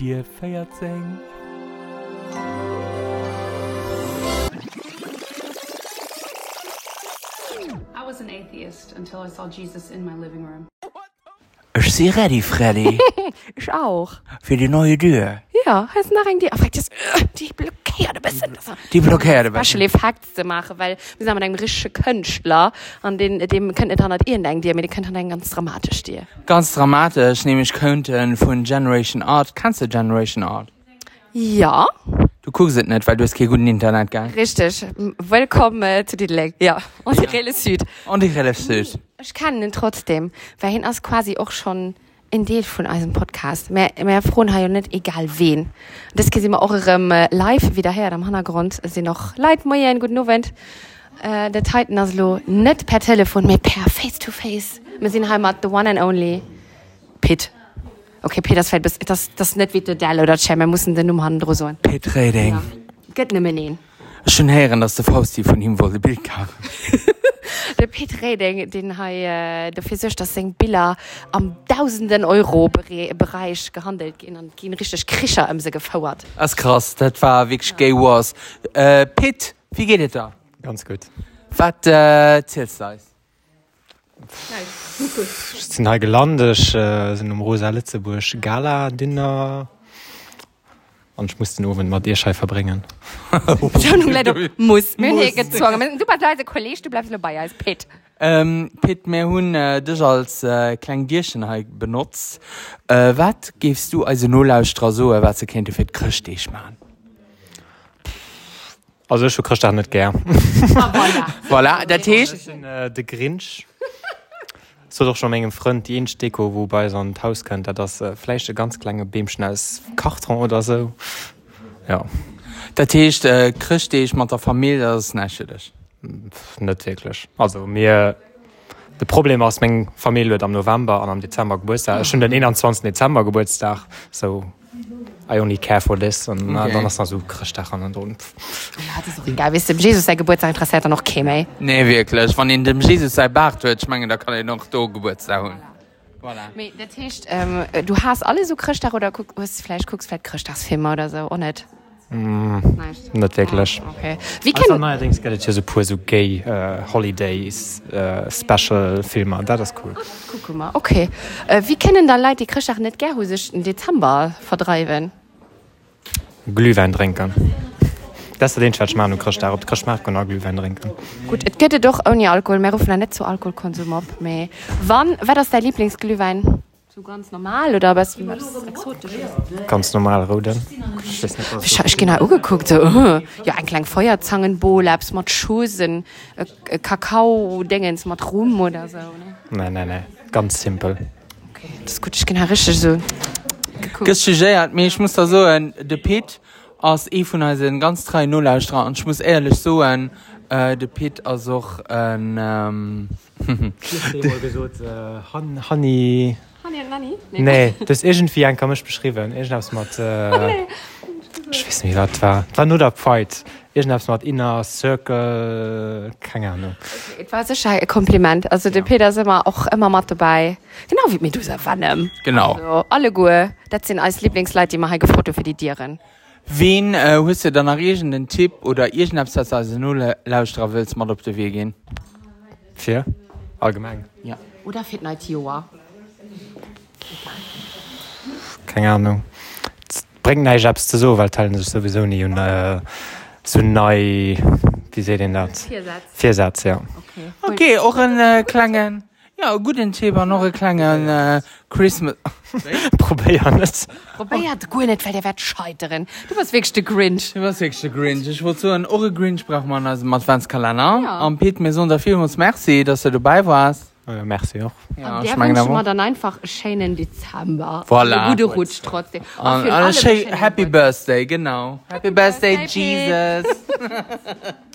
dir feiert sing. I was an atheist until I saw Jesus in my living room. Ich sehe ready, Freddy, Ich auch. für die neue Tür. Ja, hast nach die, aber das, die blockiert ein bisschen. Das Die blockiert ein Special Effects zu machen, weil wir sind mit einem richtigen Künstler, an den, dem könnt ihr dann nicht dir, aber die könnt dann ganz dramatisch dir. Ganz dramatisch, nämlich könnten von Generation Art. Kannst du Generation Art? Ja, Du guckst es nicht, weil du hast kein gutes Internet, gell? richtig. Willkommen äh, zu Diddley. Ja, und die Rele Süd. Und ich relativ süß. Ich kann ihn trotzdem, weil ihn ist quasi auch schon in Deel vun eisem Podcast. Mer froen ha jo net egal wen. Das gi immer eurem äh, Live wieder her am Hannergrund se noch Leiit moier en gut Novent. Äh, der Titan aslo net per Telefon mé per face to face. Me sinn heimat the one and only Pit. Okay, Peter das, das, das net wie de Dell oder Chemme muss den um Handro so. Petrading. Ja. Gött nimmen schon heren dass der Faust die von ihm wollte Bild kam der pet Reding den ha äh, der Fisch das seng Billa am tausenden Euro Bereich gehandelt gin an gin richtig Krischer em se gefauerert as krass dat war wie ja. gay wars. Äh, Pit wie geht da? Ganz gut. Wat äh, zählst da ist sind ha gelandech äh, sind um Rosa Litzeburg Gala Dinner und ich muss den Ofen Dir schei verbringen. muss gezwungen. Du bist leise Kollege, du bleibst dabei als Pet. Ähm, Pet mehr hun äh, dich als äh, klein Dirschen halt benutzt. Äh, was gibst du also nur laut so, was du kennt, für Christisch machen? Also ich kriege das nicht gern. voilà, voilà. der Tisch. Äh, der Grinch. So doch schon engem Freund die Deko, wobei so ein Haus könnt, das äh, vielleicht ein ganz kleine Bämchen als Karton oder so. Ja, Der Tisch, äh, Christlich mit der Familie, das pff, nicht wirklich. Also mir das Problem ist, meine Familie wird am November und am Dezember Geburtstag. Schon den 21. Dezember Geburtstag. So, I only care for this und okay. dann so Christchan und und egal. Wis dem Jesus sei Geburtstag interessiert er noch käme Nee wirklich. Wann in dem Jesus sei Bart hue ich mengen da kann ich noch do Geburtstag hun voilà. Me, das heißt, ähm, du hast alle so Christach oder guck, was vielleicht guckst vielleicht Christachsfilme oder so oh, nicht Mm. Nicht wirklich. Okay. Wie Also kann, neuerdings gibt es ja so pur so gay äh, Holidays, äh, Special Filme, das ist cool. guck mal, okay. Äh, wie kennen da Leute, die nicht gerne sich im Dezember vertreiben? Glühwein trinken. Das ist den Schwert machen, du kriegst da, ob du kriegst mal genau Glühwein trinken. Gut, es geht doch ohne Alkohol. Wir rufen ja nicht zu Alkoholkonsum ab. mehr. Wann war das dein Lieblingsglühwein? So ganz normal oder was? was exotisch? Ganz normal, Roden. Ich nicht, habe genau angeguckt. So, uh, ja, ein kleiner Feuerzangenbowl, hab's mit Schusen, äh, äh, Kakao-Dingens mit Rum oder so. Ne? Nein, nein, nein. Ganz simpel. Okay, das ist gut. Ich genau richtig so. Mir ich muss da so ein, der Pit als eh von unseren ganz drei Nullaustra und ich muss ehrlich so ein, äh, der Pit als auch ein, ähm, gesagt, Nanny? Nee, das das irgendwie ein komisch beschrieben. Ich hab's mit. Äh, oh, nee. Ich weiß nicht, was war. War nur der Fight. Ich hab's mit Inner Circle. Keine Ahnung. Es war sicher ein Kompliment. Also, ja. der Peter ist immer auch immer mit dabei. Genau wie Medusa Wannem. Genau. Also, alle gut. Das sind als Lieblingsleute, die machen Foto für die Tieren. Wen äh, hast du dann einen Tipp oder irgendwas, dass also nur Laustra willst, mal auf den Weg gehen? Vier? Allgemein. Ja. Oder Fitnight Joa. Keine Ahnung. Das bringt nicht abs zu so, weil teilen sich sowieso nie. Und äh, so neu. Wie seht ihr das? Vier Sätze. Vier Sätze, ja. Okay. Okay, auch ein äh, kleinen, ja, guten auch noch ein kleinen äh, Christmas. Probier nicht. Probiert gut nicht, weil der wird scheitern. Du bist wirklich der Grinch. Du warst wirklich der Grinch. Ich wollte so ein Eure Grinch braucht man als Adventskalender. Ja. Und Pete, mir so unter vielen uns merci, dass du dabei warst. Äh, merci auch. Ja, Und der wünscht mal dann einfach einen schönen Dezember. Voilà. Eine gute Rutsch trotzdem. Und Und für alle schön- schönen Happy. Birthday, genau. Happy Birthday, Birthday, Jesus.